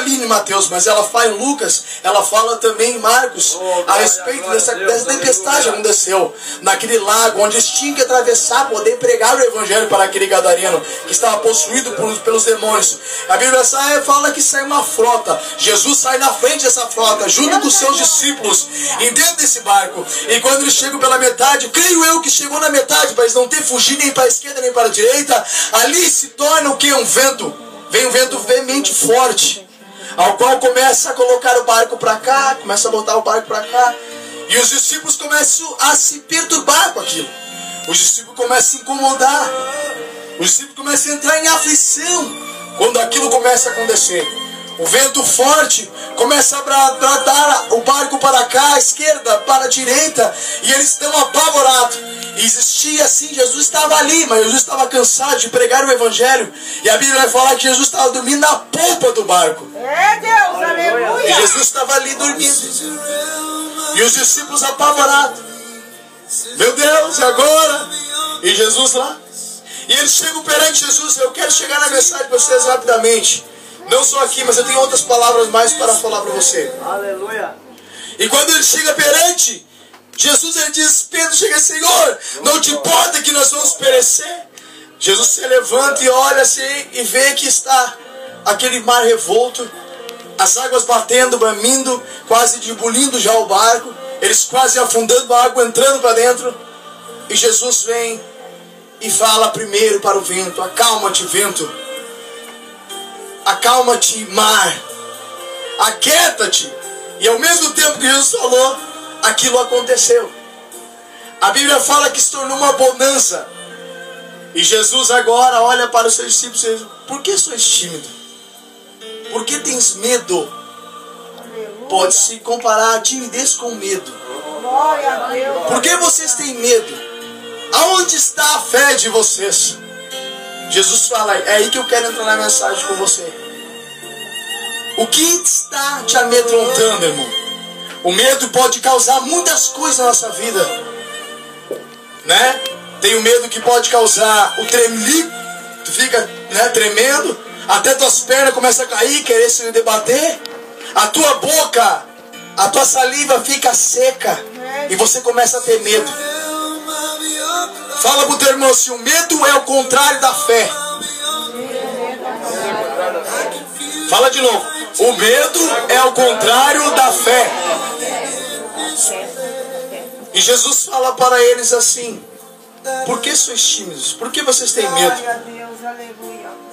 ali em Mateus, mas ela fala em Lucas, ela fala também em Marcos a respeito dessa, dessa tempestade que aconteceu naquele lago, onde eles tinham que atravessar, poder pregar o evangelho para aquele gadareno que estava possuído por, pelos demônios. A Bíblia sai, fala que sai uma frota. Jesus sai na frente dessa frota, junto com seus discípulos, em dentro desse barco. E quando eles chegam pela metade, creio eu que chegou na metade, para eles não ter fugido nem para a esquerda nem para a direita, ali se torna o que? Um vento. Vem um vento veemente forte, ao qual começa a colocar o barco para cá, começa a botar o barco para cá, e os discípulos começam a se perturbar com aquilo. Os discípulos começam a incomodar. Os discípulos começam a entrar em aflição quando aquilo começa a acontecer. O vento forte começa a bradar o barco para cá, à esquerda, para a direita, e eles estão apavorados. Existia assim, Jesus estava ali, mas Jesus estava cansado de pregar o Evangelho. E a Bíblia vai falar que Jesus estava dormindo na polpa do barco. É Deus, aleluia. E Jesus estava ali dormindo. E os discípulos apavorados. Meu Deus, e agora? E Jesus lá. E eles chegam perante Jesus. Eu quero chegar na mensagem para vocês rapidamente. Não só aqui, mas eu tenho outras palavras mais para falar para você. Aleluia. E quando ele chega perante Jesus, ele diz: Pedro, chega, Senhor, não te importa que nós vamos perecer? Jesus se levanta e olha assim e vê que está aquele mar revolto, as águas batendo, bramindo, quase debulindo já o barco, eles quase afundando a água, entrando para dentro. E Jesus vem e fala primeiro para o vento: Acalma-te, vento. Acalma-te, mar. Aquieta-te. E ao mesmo tempo que Jesus falou, aquilo aconteceu. A Bíblia fala que se tornou uma bonança. E Jesus agora olha para os seus discípulos e diz: Por que sois tímido? Por que tens medo? Pode-se comparar a timidez com medo. Por que vocês têm medo? Aonde está a fé de vocês? Jesus fala, é aí que eu quero entrar na mensagem com você. O que está te amedrontando, irmão? O medo pode causar muitas coisas na nossa vida. Né? Tem o medo que pode causar o tremelico, tu fica né, tremendo, até tuas pernas começam a cair, querer se debater. A tua boca, a tua saliva fica seca e você começa a ter medo. Fala pro teu irmão assim, o medo é o contrário da fé. Fala de novo. O medo é o contrário da fé. E Jesus fala para eles assim: Por que sois tímidos? Por que vocês têm medo?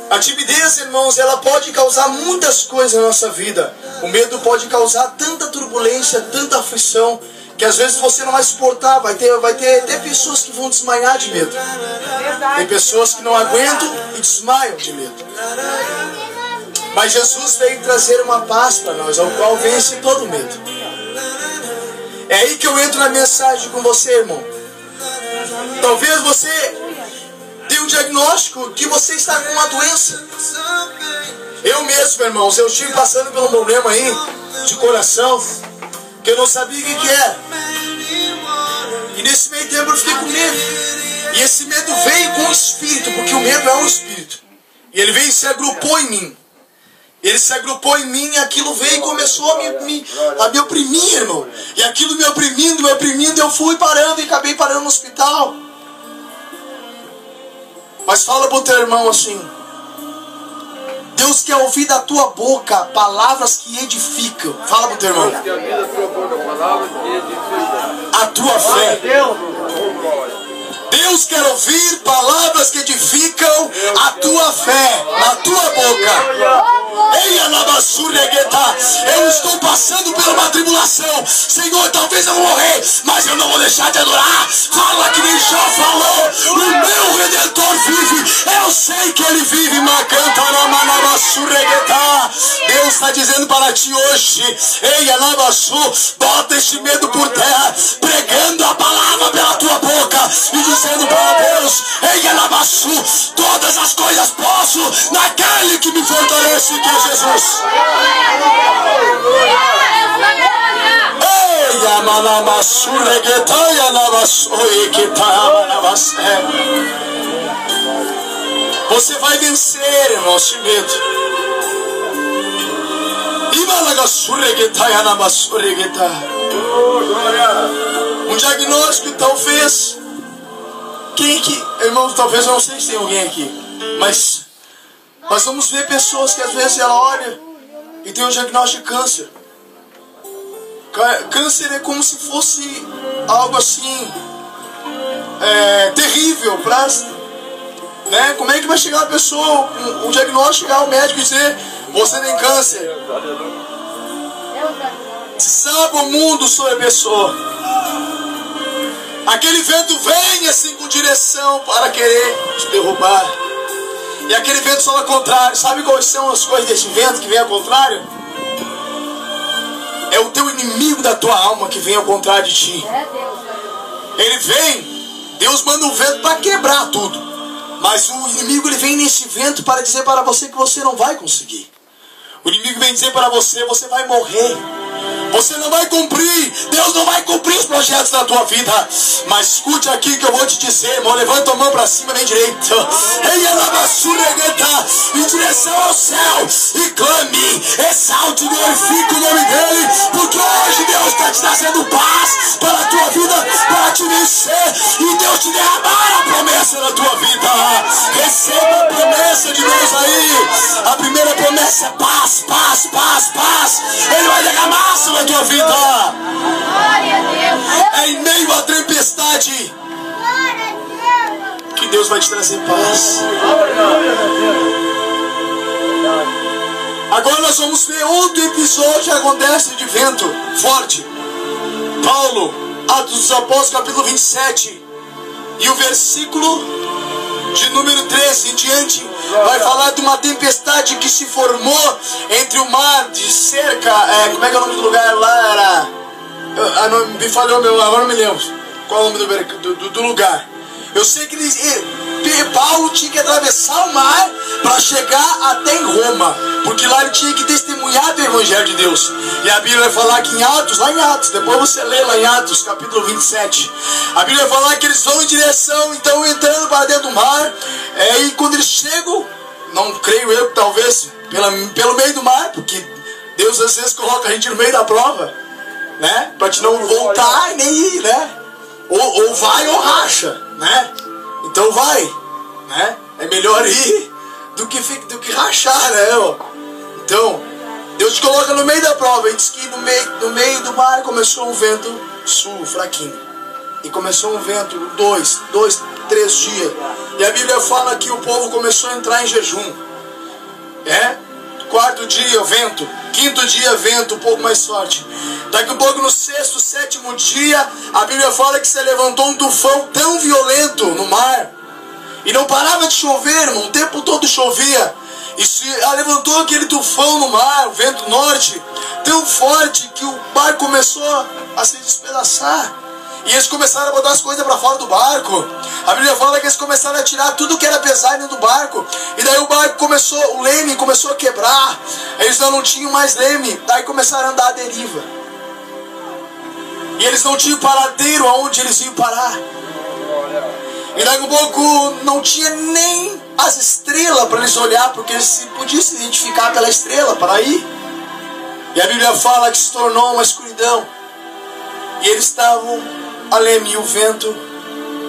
A timidez, irmãos, ela pode causar muitas coisas na nossa vida. O medo pode causar tanta turbulência, tanta aflição, que às vezes você não vai suportar. Vai ter, vai ter, ter pessoas que vão desmaiar de medo. Tem pessoas que não aguentam e desmaiam de medo. Mas Jesus veio trazer uma paz para nós, ao qual vence todo medo. É aí que eu entro na mensagem com você, irmão. Talvez você tenha um diagnóstico que você está com uma doença. Eu mesmo, irmãos, eu estive passando por um problema aí de coração que eu não sabia o que, que era. E nesse meio tempo eu fiquei com medo. E esse medo veio com o espírito, porque o medo é um espírito. E ele veio e se agrupou em mim. Ele se agrupou em mim e aquilo veio e começou a me, me- a me oprimir, irmão. E aquilo me oprimindo, me oprimindo, eu fui parando e acabei parando no hospital. Mas fala pro teu irmão assim. Deus quer ouvir da tua boca palavras que edificam. Fala pro teu irmão. A tua boca, palavras que edificam. A tua fé. Deus quer ouvir palavras que edificam a tua fé na tua boca. Eu estou passando por uma tribulação. Senhor, talvez eu vou morrer, mas eu não vou deixar de adorar. Fala que nem Jó falou. O meu redentor. Eu sei que ele vive. Macantaramanamassuregueta. Deus está dizendo para ti hoje. Ei, Anabassu, bota este medo por terra, pregando a palavra pela tua boca e dizendo para Deus: Ei, Anabassu, todas as coisas posso naquele que me fortalece, que é Jesus. Ei, Amanamasurregueta, Yanabassoiqueta, Amanabasé. Você vai vencer, irmão, este medo. Oh. Um diagnóstico talvez. Quem que. Irmãos, talvez eu não sei se tem alguém aqui. Mas nós vamos ver pessoas que às vezes ela olha e tem um diagnóstico de câncer. Câncer é como se fosse algo assim. é, terrível pra. Né? Como é que vai chegar uma pessoa, um, um diagnóstico, chegar ao médico e dizer: Você tem câncer? Sabe o mundo sobre a pessoa. Aquele vento vem assim com direção para querer te derrubar. E aquele vento só ao contrário. Sabe quais são as coisas desse vento que vem ao contrário? É o teu inimigo da tua alma que vem ao contrário de ti. Ele vem, Deus manda um vento para quebrar tudo. Mas o inimigo ele vem nesse vento para dizer para você que você não vai conseguir. O inimigo vem dizer para você, você vai morrer. Você não vai cumprir. Deus não vai cumprir os projetos da tua vida. Mas escute aqui que eu vou te dizer, irmão. Levanta a mão para cima, bem direito. Em direção ao céu. E clame. Exalte e glorifique o nome dele. Vida. É em meio à tempestade que Deus vai te trazer paz. Agora nós vamos ver outro episódio que acontece de vento forte. Paulo, Atos dos Apóstolos, capítulo 27. E o versículo de número 13 em diante vai falar de uma tempestade que se formou entre o mar de cerca. é, como é que é o nome do lugar lá? Era. eu- ah, não, me falhou meu, agora não me lembro. Qual é o nome do, do- do lugar? Eu sei que eles, eh, Paulo tinha que atravessar o mar para chegar até em Roma, porque lá ele tinha que testemunhar do Evangelho de Deus. E a Bíblia vai falar que em Atos, lá em Atos, depois você lê lá em Atos, capítulo 27, a Bíblia vai falar que eles vão em direção, então entrando para dentro do mar, é, e quando eles chegam, não creio eu talvez pela, pelo meio do mar, porque Deus às vezes coloca a gente no meio da prova, né? Para te não voltar e nem ir, né? Ou, ou vai ou racha, né? Então vai, né? É melhor ir do que, do que rachar, né? ó? Então, Deus te coloca no meio da prova. E diz que no meio, no meio do mar começou um vento sul, fraquinho. E começou um vento, dois, dois, três dias. E a Bíblia fala que o povo começou a entrar em jejum. É? Quarto dia, vento. Quinto dia, vento, um pouco mais forte. Daqui a pouco, no sexto, sétimo dia, a Bíblia fala que se levantou um tufão tão violento no mar. E não parava de chover, irmão. O tempo todo chovia. E se levantou aquele tufão no mar, o vento norte, tão forte que o barco começou a se despedaçar. E eles começaram a botar as coisas para fora do barco. A Bíblia fala que eles começaram a tirar tudo que era pesado do barco. E daí o barco começou, o leme começou a quebrar. Eles não tinham mais leme. Daí começaram a andar à deriva. E eles não tinham paradeiro aonde eles iam parar. E daqui a pouco não tinha nem as estrelas para eles olhar, porque eles se- podiam se identificar pela estrela para ir. E a Bíblia fala que se tornou uma escuridão. E eles estavam a leme e o vento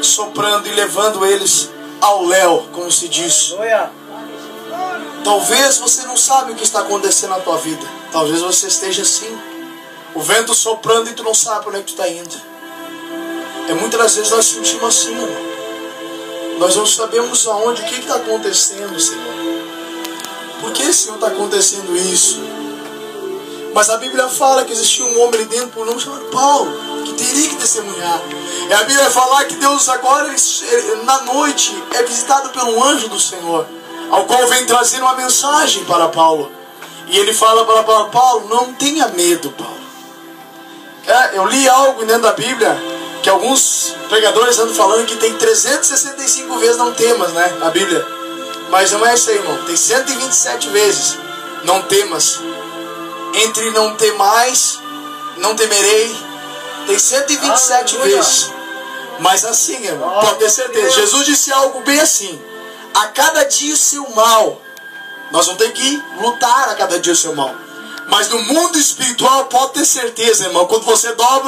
soprando e levando eles ao léu, como se diz. Talvez você não sabe o que está acontecendo na tua vida. Talvez você esteja assim. O vento soprando e tu não sabe para onde é que tu está indo. É muitas das vezes nós sentimos assim, irmão. Nós não sabemos aonde, o que está acontecendo, Senhor. Por que, Senhor, está acontecendo isso? Mas a Bíblia fala que existia um homem ali dentro por nome chamado Paulo, teria que testemunhar. E a Bíblia falar que Deus agora, na noite, é visitado pelo anjo do Senhor, ao qual vem trazer uma mensagem para Paulo. E ele fala para Paulo, Paulo, não tenha medo, Paulo. É, eu li algo dentro da Bíblia que alguns pregadores andam falando que tem 365 vezes não temas, né? Na Bíblia. Mas não é isso aí, irmão. Tem 127 vezes não temas. Entre não ter mais, não temerei. Tem 127 Aleluia. vezes. Mas assim, irmão, pode ter certeza. Jesus disse algo bem assim. A cada dia o seu mal. Nós vamos ter que lutar a cada dia o seu mal. Mas no mundo espiritual, pode ter certeza, irmão, quando você dobra